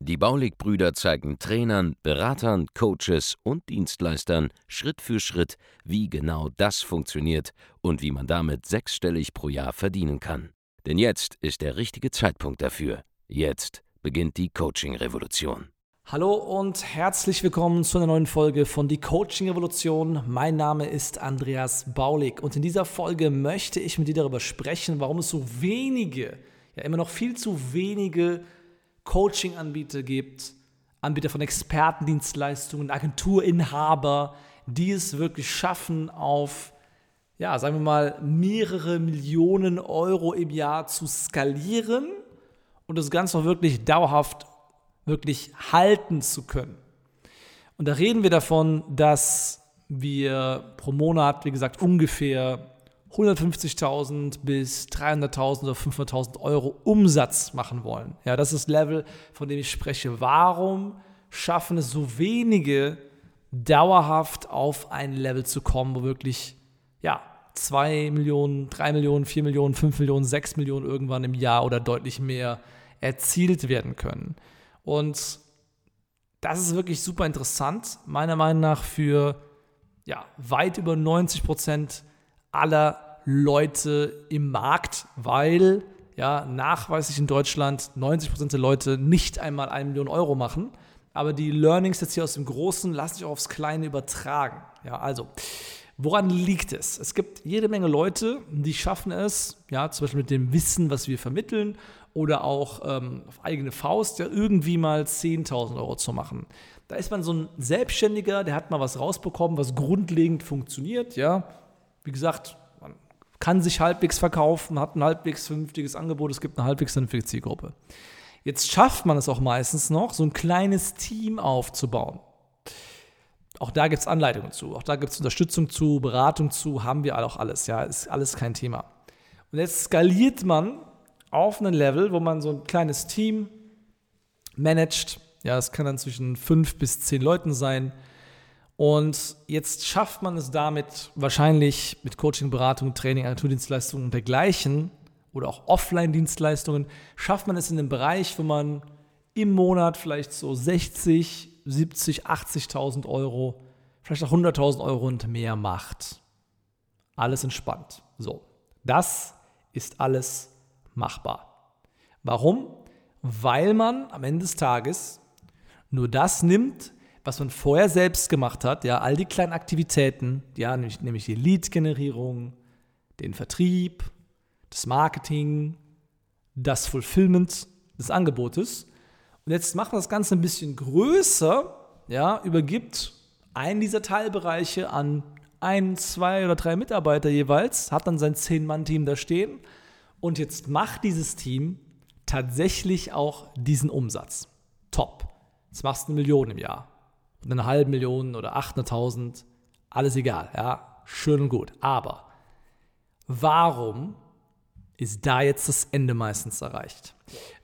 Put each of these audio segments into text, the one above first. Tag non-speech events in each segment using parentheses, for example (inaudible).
Die Baulig-Brüder zeigen Trainern, Beratern, Coaches und Dienstleistern Schritt für Schritt, wie genau das funktioniert und wie man damit sechsstellig pro Jahr verdienen kann. Denn jetzt ist der richtige Zeitpunkt dafür. Jetzt beginnt die Coaching-Revolution. Hallo und herzlich willkommen zu einer neuen Folge von Die Coaching Revolution. Mein Name ist Andreas Baulig und in dieser Folge möchte ich mit dir darüber sprechen, warum es so wenige, ja immer noch viel zu wenige Coaching-Anbieter gibt, Anbieter von Expertendienstleistungen, Agenturinhaber, die es wirklich schaffen, auf, ja, sagen wir mal, mehrere Millionen Euro im Jahr zu skalieren und das Ganze auch wirklich dauerhaft, wirklich halten zu können. Und da reden wir davon, dass wir pro Monat, wie gesagt, ungefähr 150.000 bis 300.000 oder 500.000 Euro Umsatz machen wollen. Ja, das ist das Level, von dem ich spreche. Warum schaffen es so wenige, dauerhaft auf ein Level zu kommen, wo wirklich, ja, 2 Millionen, 3 Millionen, 4 Millionen, 5 Millionen, 6 Millionen irgendwann im Jahr oder deutlich mehr erzielt werden können. Und das ist wirklich super interessant, meiner Meinung nach für ja, weit über 90 Prozent aller Leute im Markt, weil ja nachweislich in Deutschland 90% der Leute nicht einmal eine Million Euro machen. Aber die Learnings jetzt hier aus dem Großen lassen sich auch aufs Kleine übertragen. Ja, also, woran liegt es? Es gibt jede Menge Leute, die schaffen es, ja, zum Beispiel mit dem Wissen, was wir vermitteln, oder auch ähm, auf eigene Faust, ja, irgendwie mal 10.000 Euro zu machen. Da ist man so ein Selbstständiger, der hat mal was rausbekommen, was grundlegend funktioniert, ja, wie gesagt, man kann sich halbwegs verkaufen, hat ein halbwegs vernünftiges Angebot, es gibt eine halbwegs vernünftige Zielgruppe. Jetzt schafft man es auch meistens noch, so ein kleines Team aufzubauen. Auch da gibt es Anleitungen zu, auch da gibt es Unterstützung zu, Beratung zu, haben wir auch alles, ja, ist alles kein Thema. Und jetzt skaliert man auf einen Level, wo man so ein kleines Team managt, ja, es kann dann zwischen fünf bis zehn Leuten sein, und jetzt schafft man es damit wahrscheinlich mit Coaching, Beratung, Training, Agenturdienstleistungen und dergleichen oder auch Offline-Dienstleistungen, schafft man es in einem Bereich, wo man im Monat vielleicht so 60, 70, 80.000 Euro, vielleicht auch 100.000 Euro und mehr macht. Alles entspannt. So, das ist alles machbar. Warum? Weil man am Ende des Tages nur das nimmt, was man vorher selbst gemacht hat, ja, all die kleinen Aktivitäten, ja, nämlich, nämlich die Lead-Generierung, den Vertrieb, das Marketing, das Fulfillment des Angebotes. Und jetzt macht man das Ganze ein bisschen größer, ja, übergibt einen dieser Teilbereiche an ein, zwei oder drei Mitarbeiter jeweils, hat dann sein Zehn-Mann-Team da stehen und jetzt macht dieses Team tatsächlich auch diesen Umsatz. Top. Jetzt machst du eine Million im Jahr und eine halbe Million oder 800.000, alles egal, ja, schön und gut. Aber warum ist da jetzt das Ende meistens erreicht?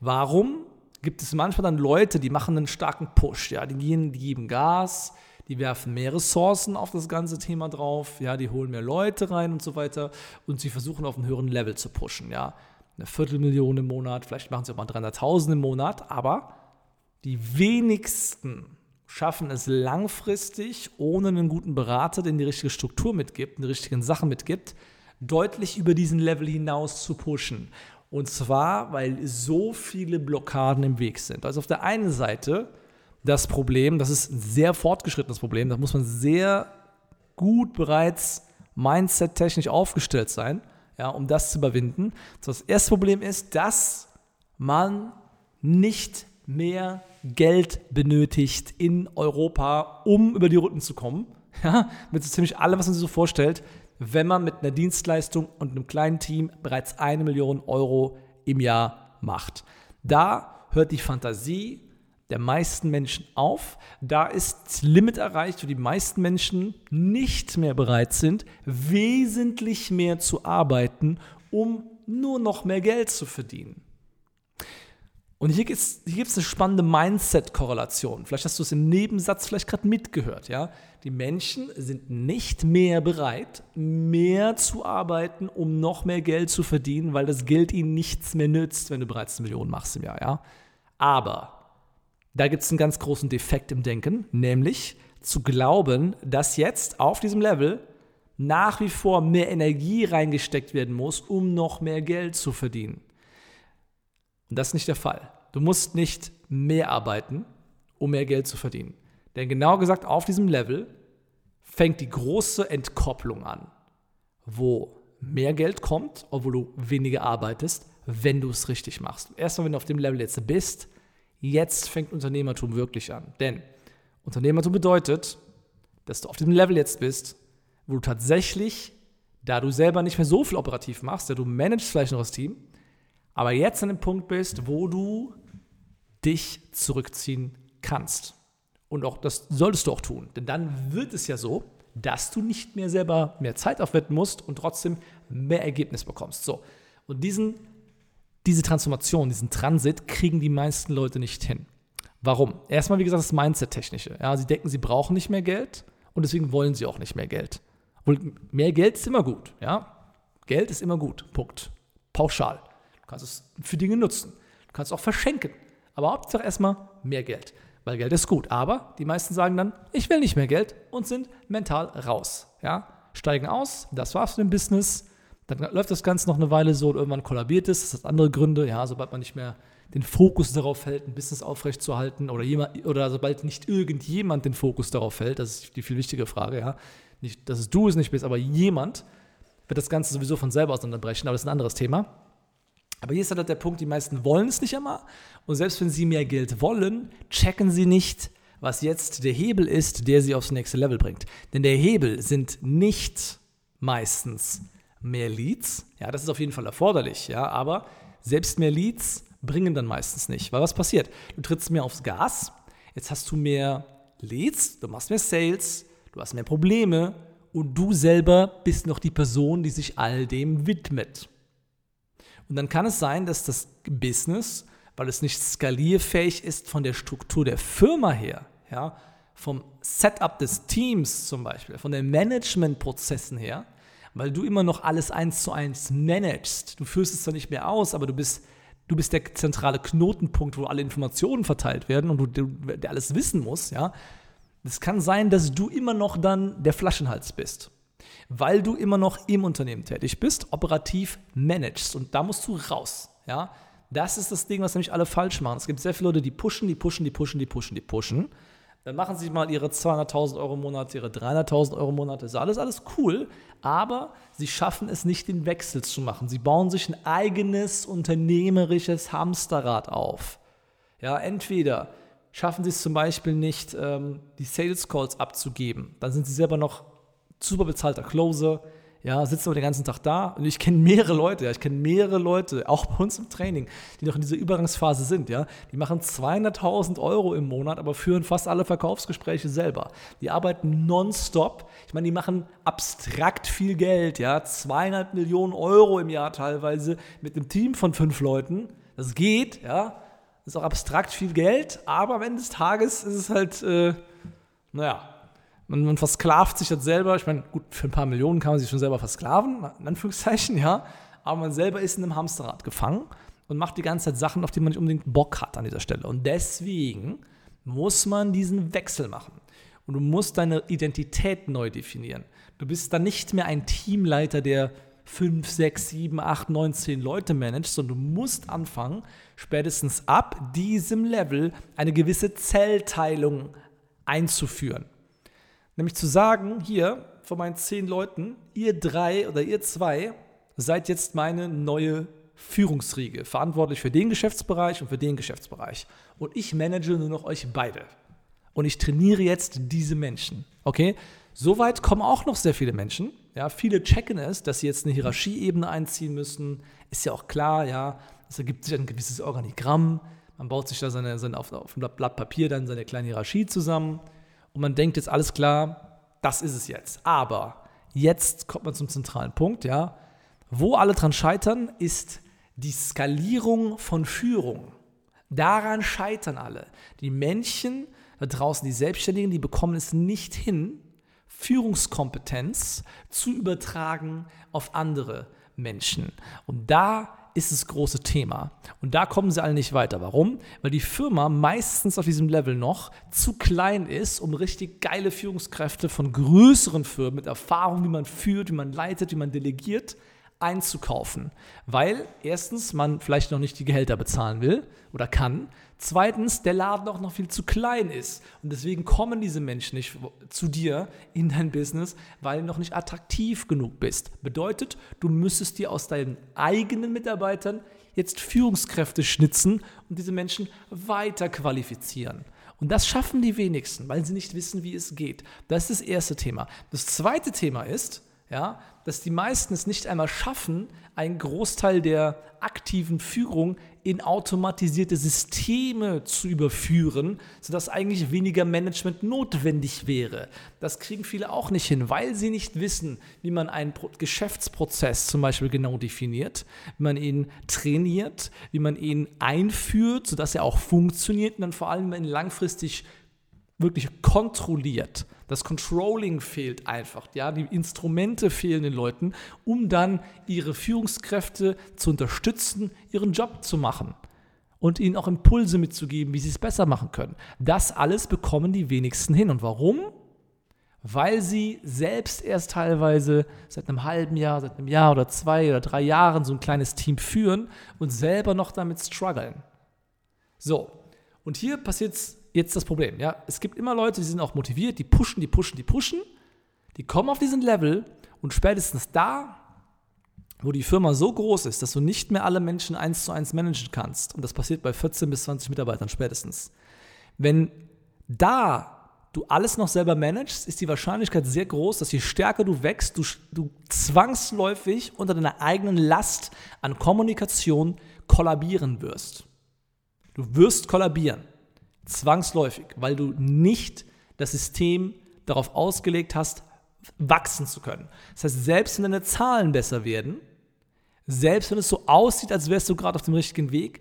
Warum gibt es manchmal dann Leute, die machen einen starken Push, ja, die gehen, die geben Gas, die werfen mehr Ressourcen auf das ganze Thema drauf, ja, die holen mehr Leute rein und so weiter und sie versuchen auf einen höheren Level zu pushen, ja. Eine Viertelmillion im Monat, vielleicht machen sie auch mal 300.000 im Monat, aber die wenigsten schaffen es langfristig, ohne einen guten Berater, der die richtige Struktur mitgibt, die richtigen Sachen mitgibt, deutlich über diesen Level hinaus zu pushen. Und zwar, weil so viele Blockaden im Weg sind. Also auf der einen Seite das Problem, das ist ein sehr fortgeschrittenes Problem, da muss man sehr gut bereits mindset-technisch aufgestellt sein, ja, um das zu überwinden. Das erste Problem ist, dass man nicht mehr Geld benötigt in Europa, um über die Runden zu kommen. (laughs) Ja, mit so ziemlich allem, was man sich so vorstellt, wenn man mit einer Dienstleistung und einem kleinen Team bereits eine Million Euro im Jahr macht. Da hört die Fantasie, der meisten Menschen auf. Da ist das Limit erreicht, wo die meisten Menschen nicht mehr bereit sind, wesentlich mehr zu arbeiten, um nur noch mehr Geld zu verdienen. Und hier gibt es hier eine spannende Mindset-Korrelation. Vielleicht hast du es im Nebensatz vielleicht gerade mitgehört. Ja? Die Menschen sind nicht mehr bereit, mehr zu arbeiten, um noch mehr Geld zu verdienen, weil das Geld ihnen nichts mehr nützt, wenn du bereits eine Million machst im Jahr. Ja? Aber da gibt es einen ganz großen Defekt im Denken, nämlich zu glauben, dass jetzt auf diesem Level nach wie vor mehr Energie reingesteckt werden muss, um noch mehr Geld zu verdienen. Und das ist nicht der Fall. Du musst nicht mehr arbeiten, um mehr Geld zu verdienen. Denn genau gesagt, auf diesem Level fängt die große Entkopplung an, wo mehr Geld kommt, obwohl du weniger arbeitest, wenn du es richtig machst. Erstmal, wenn du auf dem Level jetzt bist, jetzt fängt Unternehmertum wirklich an. Denn Unternehmertum bedeutet, dass du auf dem Level jetzt bist, wo du tatsächlich, da du selber nicht mehr so viel operativ machst, da du managst vielleicht noch das Team, aber jetzt an dem Punkt bist, wo du dich zurückziehen kannst. Und auch das solltest du auch tun. Denn dann wird es ja so, dass du nicht mehr selber mehr Zeit aufwenden musst und trotzdem mehr Ergebnis bekommst. So. Und diesen diese Transformation, diesen Transit kriegen die meisten Leute nicht hin. Warum? Erstmal, wie gesagt, das Mindset-Technische. Ja, sie denken, sie brauchen nicht mehr Geld und deswegen wollen sie auch nicht mehr Geld. Und mehr Geld ist immer gut. Ja? Geld ist immer gut. Punkt. Pauschal. Du kannst es für Dinge nutzen. Du kannst es auch verschenken. Aber Hauptsache erstmal mehr Geld. Weil Geld ist gut. Aber die meisten sagen dann, ich will nicht mehr Geld und sind mental raus. Ja? Steigen aus, das war's für den Business dann läuft das Ganze noch eine Weile so und irgendwann kollabiert es. Das hat andere Gründe, ja, sobald man nicht mehr den Fokus darauf hält, ein Business aufrechtzuerhalten oder, jemand, oder sobald nicht irgendjemand den Fokus darauf hält, das ist die viel wichtige Frage, ja. Nicht, dass es du es nicht bist, aber jemand wird das Ganze sowieso von selber auseinanderbrechen, aber das ist ein anderes Thema. Aber hier ist halt der Punkt, die meisten wollen es nicht immer und selbst wenn sie mehr Geld wollen, checken sie nicht, was jetzt der Hebel ist, der sie aufs nächste Level bringt. Denn der Hebel sind nicht meistens mehr Leads. Ja, das ist auf jeden Fall erforderlich, ja, aber selbst mehr Leads bringen dann meistens nicht. Weil was passiert? Du trittst mehr aufs Gas, jetzt hast du mehr Leads, du machst mehr Sales, du hast mehr Probleme und du selber bist noch die Person, die sich all dem widmet. Und dann kann es sein, dass das Business, weil es nicht skalierfähig ist von der Struktur der Firma her, ja, vom Setup des Teams zum Beispiel, von den Managementprozessen her, weil du immer noch alles eins zu eins managst. Du führst es zwar nicht mehr aus, aber du bist, du bist der zentrale Knotenpunkt, wo alle Informationen verteilt werden und du, der alles wissen muss, ja. Es kann sein, dass du immer noch dann der Flaschenhals bist, weil du immer noch im Unternehmen tätig bist, operativ managst und da musst du raus, ja. Das ist das Ding, was nämlich alle falsch machen. Es gibt sehr viele Leute, die pushen, die pushen, die pushen, die pushen, die pushen. Dann machen sie mal ihre 200.000 Euro im Monat, ihre 300.000 Euro im Monat. Das ist alles, alles cool. Aber sie schaffen es nicht, den Wechsel zu machen. Sie bauen sich ein eigenes unternehmerisches Hamsterrad auf. Ja, entweder schaffen sie es zum Beispiel nicht, ähm, die Sales Calls abzugeben. Dann sind sie selber noch super bezahlter Closer ja, sitzen wir den ganzen Tag da. Und ich kenne mehrere Leute, ja, ich kenne mehrere Leute, auch bei uns im Training, die noch in dieser Übergangsphase sind, ja, die machen 200.000 Euro im Monat, aber führen fast alle Verkaufsgespräche selber. Die arbeiten nonstop, ich meine, die machen abstrakt viel Geld, ja, zweieinhalb Millionen Euro im Jahr teilweise mit einem Team von fünf Leuten, das geht, ja, das ist auch abstrakt viel Geld, aber am Ende des Tages ist es halt, äh, naja, man, man versklavt sich das selber. Ich meine, gut, für ein paar Millionen kann man sich schon selber versklaven, in Anführungszeichen, ja. Aber man selber ist in einem Hamsterrad gefangen und macht die ganze Zeit Sachen, auf die man nicht unbedingt Bock hat an dieser Stelle. Und deswegen muss man diesen Wechsel machen. Und du musst deine Identität neu definieren. Du bist dann nicht mehr ein Teamleiter, der 5, 6, 7, 8, 9, 10 Leute managt, sondern du musst anfangen, spätestens ab diesem Level eine gewisse Zellteilung einzuführen. Nämlich zu sagen, hier von meinen zehn Leuten, ihr drei oder ihr zwei seid jetzt meine neue Führungsriege, verantwortlich für den Geschäftsbereich und für den Geschäftsbereich. Und ich manage nur noch euch beide. Und ich trainiere jetzt diese Menschen. Okay? Soweit kommen auch noch sehr viele Menschen. Ja, viele checken es, dass sie jetzt eine Hierarchieebene einziehen müssen. Ist ja auch klar, ja. Es ergibt sich ein gewisses Organigramm. Man baut sich da seine, seine auf, auf dem Blatt Papier dann seine kleine Hierarchie zusammen und man denkt jetzt alles klar, das ist es jetzt. Aber jetzt kommt man zum zentralen Punkt, ja. Wo alle dran scheitern, ist die Skalierung von Führung. Daran scheitern alle. Die Menschen da draußen, die Selbstständigen, die bekommen es nicht hin, Führungskompetenz zu übertragen auf andere Menschen. Und da ist das große Thema. Und da kommen sie alle nicht weiter. Warum? Weil die Firma meistens auf diesem Level noch zu klein ist, um richtig geile Führungskräfte von größeren Firmen mit Erfahrung, wie man führt, wie man leitet, wie man delegiert, einzukaufen. Weil erstens man vielleicht noch nicht die Gehälter bezahlen will oder kann. Zweitens der Laden auch noch viel zu klein ist. Und deswegen kommen diese Menschen nicht zu dir in dein Business, weil du noch nicht attraktiv genug bist. Bedeutet, du müsstest dir aus deinen eigenen Mitarbeitern jetzt Führungskräfte schnitzen und diese Menschen weiter qualifizieren. Und das schaffen die wenigsten, weil sie nicht wissen, wie es geht. Das ist das erste Thema. Das zweite Thema ist, ja, dass die meisten es nicht einmal schaffen, einen Großteil der aktiven Führung in automatisierte Systeme zu überführen, sodass eigentlich weniger Management notwendig wäre. Das kriegen viele auch nicht hin, weil sie nicht wissen, wie man einen Geschäftsprozess zum Beispiel genau definiert, wie man ihn trainiert, wie man ihn einführt, sodass er auch funktioniert und dann vor allem, ihn langfristig wirklich kontrolliert. Das Controlling fehlt einfach. Ja? Die Instrumente fehlen den Leuten, um dann ihre Führungskräfte zu unterstützen, ihren Job zu machen und ihnen auch Impulse mitzugeben, wie sie es besser machen können. Das alles bekommen die wenigsten hin. Und warum? Weil sie selbst erst teilweise seit einem halben Jahr, seit einem Jahr oder zwei oder drei Jahren so ein kleines Team führen und selber noch damit strugglen. So, und hier passiert es jetzt das Problem. Ja? Es gibt immer Leute, die sind auch motiviert, die pushen, die pushen, die pushen, die kommen auf diesen Level und spätestens da, wo die Firma so groß ist, dass du nicht mehr alle Menschen eins zu eins managen kannst, und das passiert bei 14 bis 20 Mitarbeitern spätestens, wenn da du alles noch selber managst, ist die Wahrscheinlichkeit sehr groß, dass je stärker du wächst, du, du zwangsläufig unter deiner eigenen Last an Kommunikation kollabieren wirst. Du wirst kollabieren. Zwangsläufig, weil du nicht das System darauf ausgelegt hast, wachsen zu können. Das heißt, selbst wenn deine Zahlen besser werden, selbst wenn es so aussieht, als wärst du gerade auf dem richtigen Weg,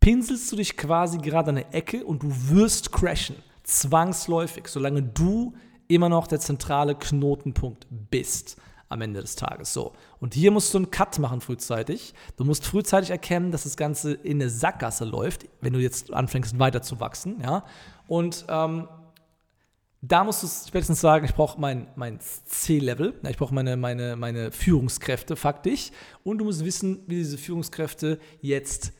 pinselst du dich quasi gerade an der Ecke und du wirst crashen. Zwangsläufig, solange du immer noch der zentrale Knotenpunkt bist am Ende des Tages. So. Und hier musst du einen Cut machen frühzeitig. Du musst frühzeitig erkennen, dass das Ganze in eine Sackgasse läuft, wenn du jetzt anfängst weiter zu wachsen. Ja? Und ähm, da musst du spätestens sagen, ich brauche mein, mein C-Level, ich brauche meine, meine, meine Führungskräfte faktisch. Und du musst wissen, wie diese Führungskräfte jetzt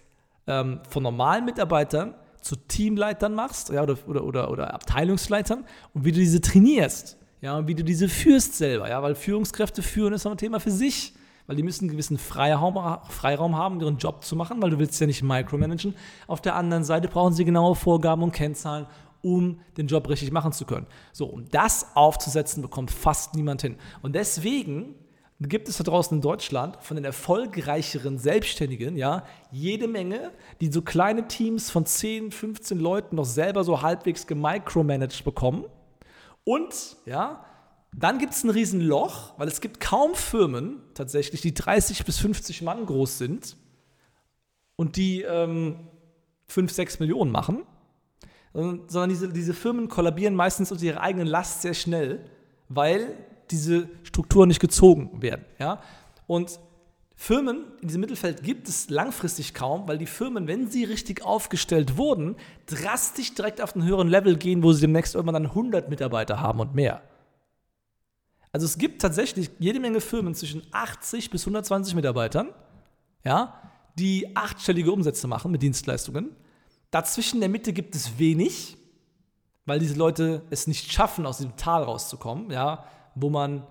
ähm, von normalen Mitarbeitern zu Teamleitern machst ja, oder, oder, oder, oder Abteilungsleitern und wie du diese trainierst ja, und wie du diese führst selber, ja, weil Führungskräfte führen ist ein Thema für sich, weil die müssen einen gewissen Freiraum, Freiraum haben, ihren Job zu machen, weil du willst ja nicht micromanagen. Auf der anderen Seite brauchen sie genaue Vorgaben und Kennzahlen, um den Job richtig machen zu können. So, um das aufzusetzen, bekommt fast niemand hin. Und deswegen gibt es da draußen in Deutschland von den erfolgreicheren Selbstständigen, ja, jede Menge, die so kleine Teams von 10, 15 Leuten noch selber so halbwegs gemicromanaged bekommen und, ja, dann gibt es ein Riesenloch, weil es gibt kaum Firmen tatsächlich, die 30 bis 50 Mann groß sind und die ähm, 5, 6 Millionen machen, sondern diese, diese Firmen kollabieren meistens unter ihrer eigenen Last sehr schnell, weil diese Strukturen nicht gezogen werden. Ja? Und Firmen in diesem Mittelfeld gibt es langfristig kaum, weil die Firmen, wenn sie richtig aufgestellt wurden, drastisch direkt auf einen höheren Level gehen, wo sie demnächst irgendwann dann 100 Mitarbeiter haben und mehr. Also es gibt tatsächlich jede Menge Firmen zwischen 80 bis 120 Mitarbeitern, ja, die achtstellige Umsätze machen mit Dienstleistungen. Dazwischen in der Mitte gibt es wenig, weil diese Leute es nicht schaffen, aus diesem Tal rauszukommen, ja, wo man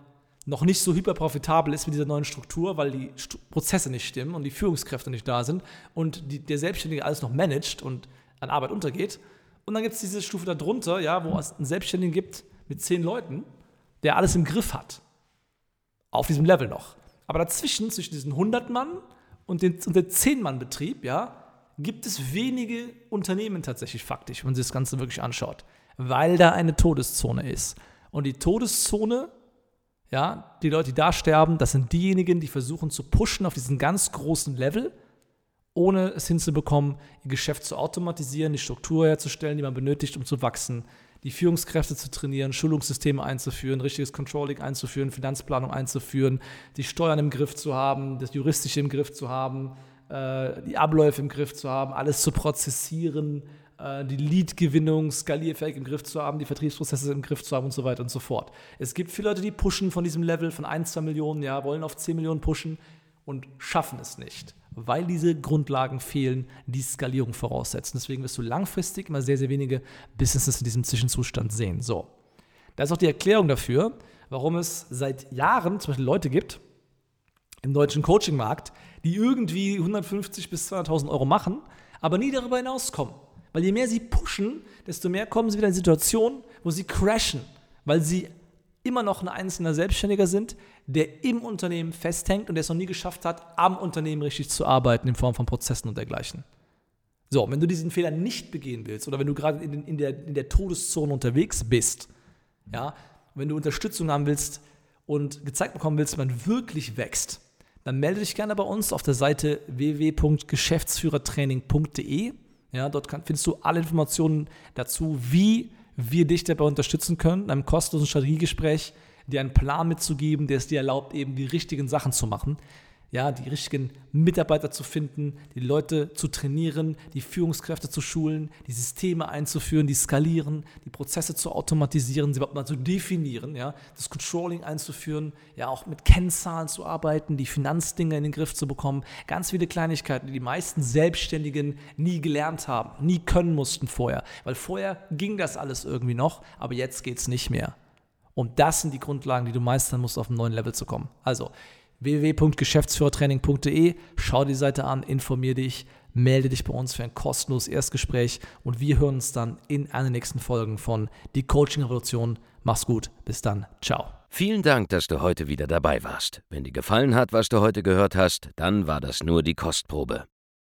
noch nicht so hyperprofitabel ist mit dieser neuen Struktur, weil die St Prozesse nicht stimmen und die Führungskräfte nicht da sind und die, der Selbstständige alles noch managt und an Arbeit untergeht. Und dann gibt es diese Stufe darunter, ja, wo es einen Selbstständigen gibt mit zehn Leuten, der alles im Griff hat. Auf diesem Level noch. Aber dazwischen, zwischen diesen 100 Mann und, den, und dem 10-Mann-Betrieb, ja, gibt es wenige Unternehmen tatsächlich faktisch, wenn man sich das Ganze wirklich anschaut, weil da eine Todeszone ist. Und die Todeszone, ja, die Leute, die da sterben, das sind diejenigen, die versuchen zu pushen auf diesen ganz großen Level, ohne es hinzubekommen, ihr Geschäft zu automatisieren, die Struktur herzustellen, die man benötigt, um zu wachsen, die Führungskräfte zu trainieren, Schulungssysteme einzuführen, richtiges Controlling einzuführen, Finanzplanung einzuführen, die Steuern im Griff zu haben, das Juristische im Griff zu haben, äh, die Abläufe im Griff zu haben, alles zu prozessieren, die Lead-Gewinnung skalierfähig im Griff zu haben, die Vertriebsprozesse im Griff zu haben und so weiter und so fort. Es gibt viele Leute, die pushen von diesem Level von 1, 2 Millionen, ja, wollen auf 10 Millionen pushen und schaffen es nicht, weil diese Grundlagen fehlen, die Skalierung voraussetzen. Deswegen wirst du langfristig immer sehr, sehr wenige Businesses in diesem Zwischenzustand sehen. So, da ist auch die Erklärung dafür, warum es seit Jahren zum Beispiel Leute gibt im deutschen Coaching-Markt, die irgendwie 150 bis 200.000 Euro machen, aber nie darüber hinauskommen. Weil je mehr sie pushen, desto mehr kommen sie wieder in Situationen, wo sie crashen, weil sie immer noch ein einzelner Selbstständiger sind, der im Unternehmen festhängt und der es noch nie geschafft hat, am Unternehmen richtig zu arbeiten in Form von Prozessen und dergleichen. So, wenn du diesen Fehler nicht begehen willst oder wenn du gerade in, in, der, in der Todeszone unterwegs bist, ja, wenn du Unterstützung haben willst und gezeigt bekommen willst, man wirklich wächst, dann melde dich gerne bei uns auf der Seite www.geschäftsführertraining.de. Ja, dort kann, findest du alle Informationen dazu, wie wir dich dabei unterstützen können, in einem kostenlosen Strategiegespräch dir einen Plan mitzugeben, der es dir erlaubt, eben die richtigen Sachen zu machen ja, die richtigen Mitarbeiter zu finden, die Leute zu trainieren, die Führungskräfte zu schulen, die Systeme einzuführen, die skalieren, die Prozesse zu automatisieren, sie überhaupt mal zu definieren, ja, das Controlling einzuführen, ja, auch mit Kennzahlen zu arbeiten, die Finanzdinge in den Griff zu bekommen, ganz viele Kleinigkeiten, die die meisten Selbstständigen nie gelernt haben, nie können mussten vorher, weil vorher ging das alles irgendwie noch, aber jetzt geht es nicht mehr. Und das sind die Grundlagen, die du meistern musst, auf einen neuen Level zu kommen. Also, www.geschäftsführertraining.de. Schau die Seite an, informier dich, melde dich bei uns für ein kostenloses Erstgespräch und wir hören uns dann in einer nächsten Folge von Die Coaching Revolution. Mach's gut, bis dann, ciao. Vielen Dank, dass du heute wieder dabei warst. Wenn dir gefallen hat, was du heute gehört hast, dann war das nur die Kostprobe.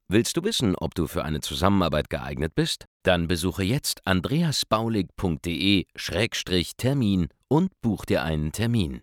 Willst du wissen, ob du für eine Zusammenarbeit geeignet bist? Dann besuche jetzt andreasbaulig.de-termin und buch dir einen Termin.